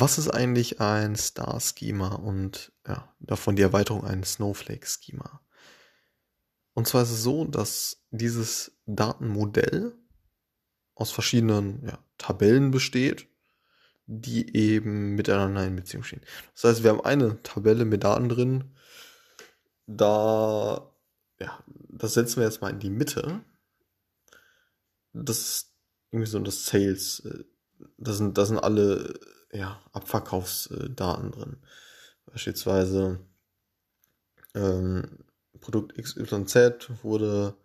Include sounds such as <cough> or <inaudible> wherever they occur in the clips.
was ist eigentlich ein Star-Schema und ja, davon die Erweiterung ein Snowflake-Schema? Und zwar ist es so, dass dieses Datenmodell aus verschiedenen ja, Tabellen besteht, die eben miteinander in Beziehung stehen. Das heißt, wir haben eine Tabelle mit Daten drin, da, ja, das setzen wir jetzt mal in die Mitte. Das ist irgendwie so das Sales, äh, da sind, da sind alle ja, Abverkaufsdaten drin. Beispielsweise ähm, Produkt XYZ wurde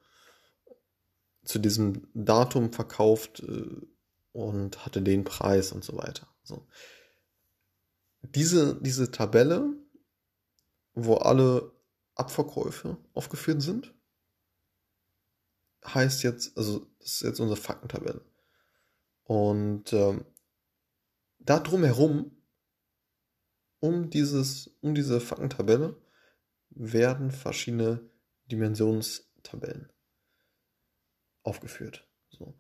zu diesem Datum verkauft äh, und hatte den Preis und so weiter. So. Diese, diese Tabelle, wo alle Abverkäufe aufgeführt sind, heißt jetzt, also das ist jetzt unsere Faktentabelle. Und ähm, da drumherum, um dieses, um diese Faktentabelle, werden verschiedene Dimensionstabellen aufgeführt. So.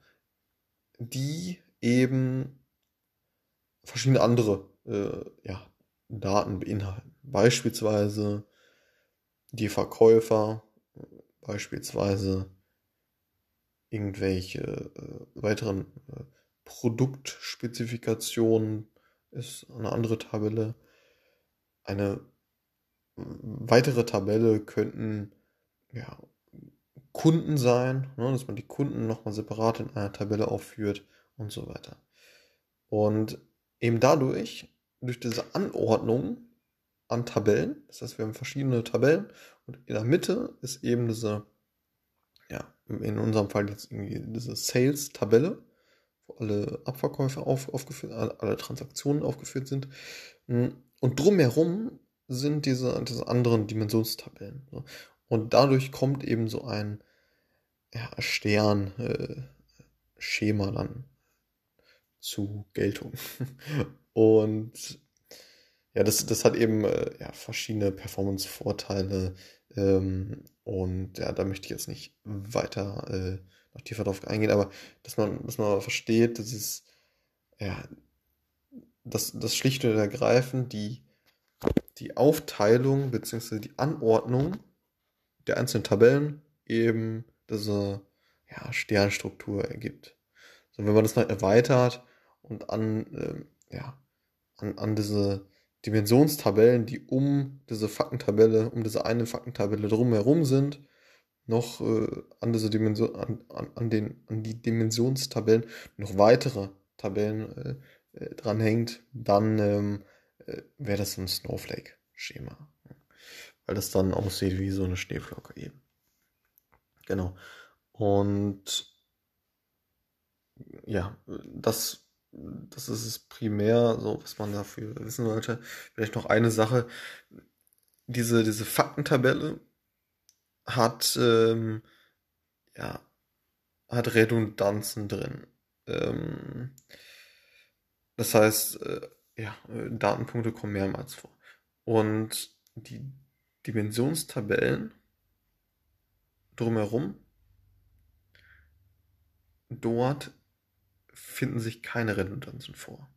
Die eben verschiedene andere äh, ja, Daten beinhalten. Beispielsweise die Verkäufer, beispielsweise irgendwelche äh, weiteren äh, Produktspezifikationen ist eine andere Tabelle. Eine weitere Tabelle könnten ja, Kunden sein, ne, dass man die Kunden nochmal separat in einer Tabelle aufführt und so weiter. Und eben dadurch, durch diese Anordnung an Tabellen, das heißt, wir haben verschiedene Tabellen und in der Mitte ist eben diese, ja, in unserem Fall jetzt irgendwie diese Sales-Tabelle wo alle Abverkäufe auf, aufgeführt, alle Transaktionen aufgeführt sind. Hm, und drumherum sind diese, diese anderen Dimensionstabellen. Und dadurch kommt eben so ein ja, Stern-Schema äh, dann zu Geltung. <laughs> Und ja, das, das hat eben äh, ja, verschiedene Performance-Vorteile. Ähm, und ja, da möchte ich jetzt nicht weiter äh, noch tiefer drauf eingehen, aber dass man, dass man versteht, dass es, ja, dass das schlicht und ergreifend die, die Aufteilung bzw. die Anordnung der einzelnen Tabellen eben diese ja, Sternstruktur ergibt. So, wenn man das noch erweitert und an, äh, ja, an, an diese Dimensionstabellen, die um diese Faktentabelle, um diese eine Faktentabelle drumherum sind, noch äh, an diese Dimension, an, an, an, den, an die Dimensionstabellen noch weitere Tabellen äh, äh, dranhängt, dann ähm, äh, wäre das ein Snowflake-Schema. Weil das dann aussieht wie so eine Schneeflocke eben. Genau. Und ja, das, das ist es primär, so was man dafür wissen sollte. Vielleicht noch eine Sache. Diese, diese Faktentabelle, hat, ähm, ja, hat Redundanzen drin. Ähm, das heißt, äh, ja, Datenpunkte kommen mehrmals vor. Und die Dimensionstabellen drumherum, dort finden sich keine Redundanzen vor.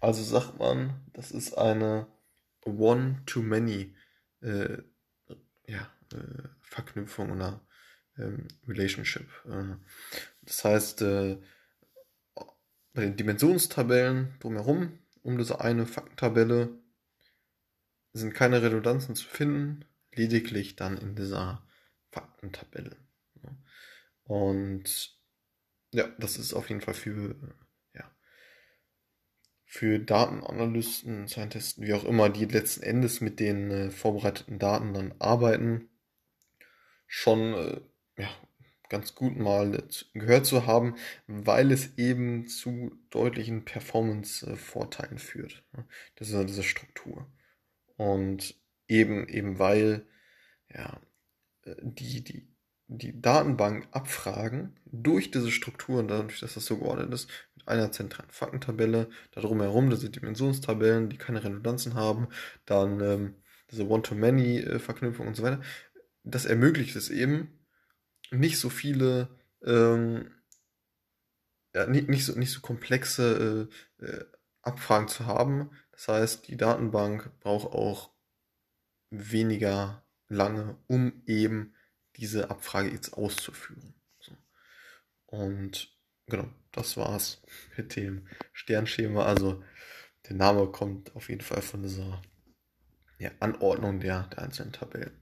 Also sagt man, das ist eine One-to-Many äh, ja, äh, Verknüpfung oder ähm, Relationship. Äh, das heißt, äh, bei den Dimensionstabellen drumherum, um diese eine Faktentabelle, sind keine Redundanzen zu finden, lediglich dann in dieser Faktentabelle. Und ja, das ist auf jeden Fall für für Datenanalysten, Scientisten, wie auch immer, die letzten Endes mit den äh, vorbereiteten Daten dann arbeiten, schon äh, ja, ganz gut mal gehört zu haben, weil es eben zu deutlichen Performance-Vorteilen führt. Das ist diese Struktur. Und eben, eben weil ja, die, die, die Datenbank abfragen durch diese Strukturen, dadurch, dass das so geordnet ist, einer zentralen Faktentabelle, da drumherum diese Dimensionstabellen, die keine Redundanzen haben, dann ähm, diese One-to-Many-Verknüpfung und so weiter. Das ermöglicht es eben, nicht so viele, ähm, ja, nicht, nicht, so, nicht so komplexe äh, äh, Abfragen zu haben. Das heißt, die Datenbank braucht auch weniger lange, um eben diese Abfrage jetzt auszuführen. So. Und genau, das war's mit dem Sternschema. Also der Name kommt auf jeden Fall von dieser ja, Anordnung der, der einzelnen Tabellen.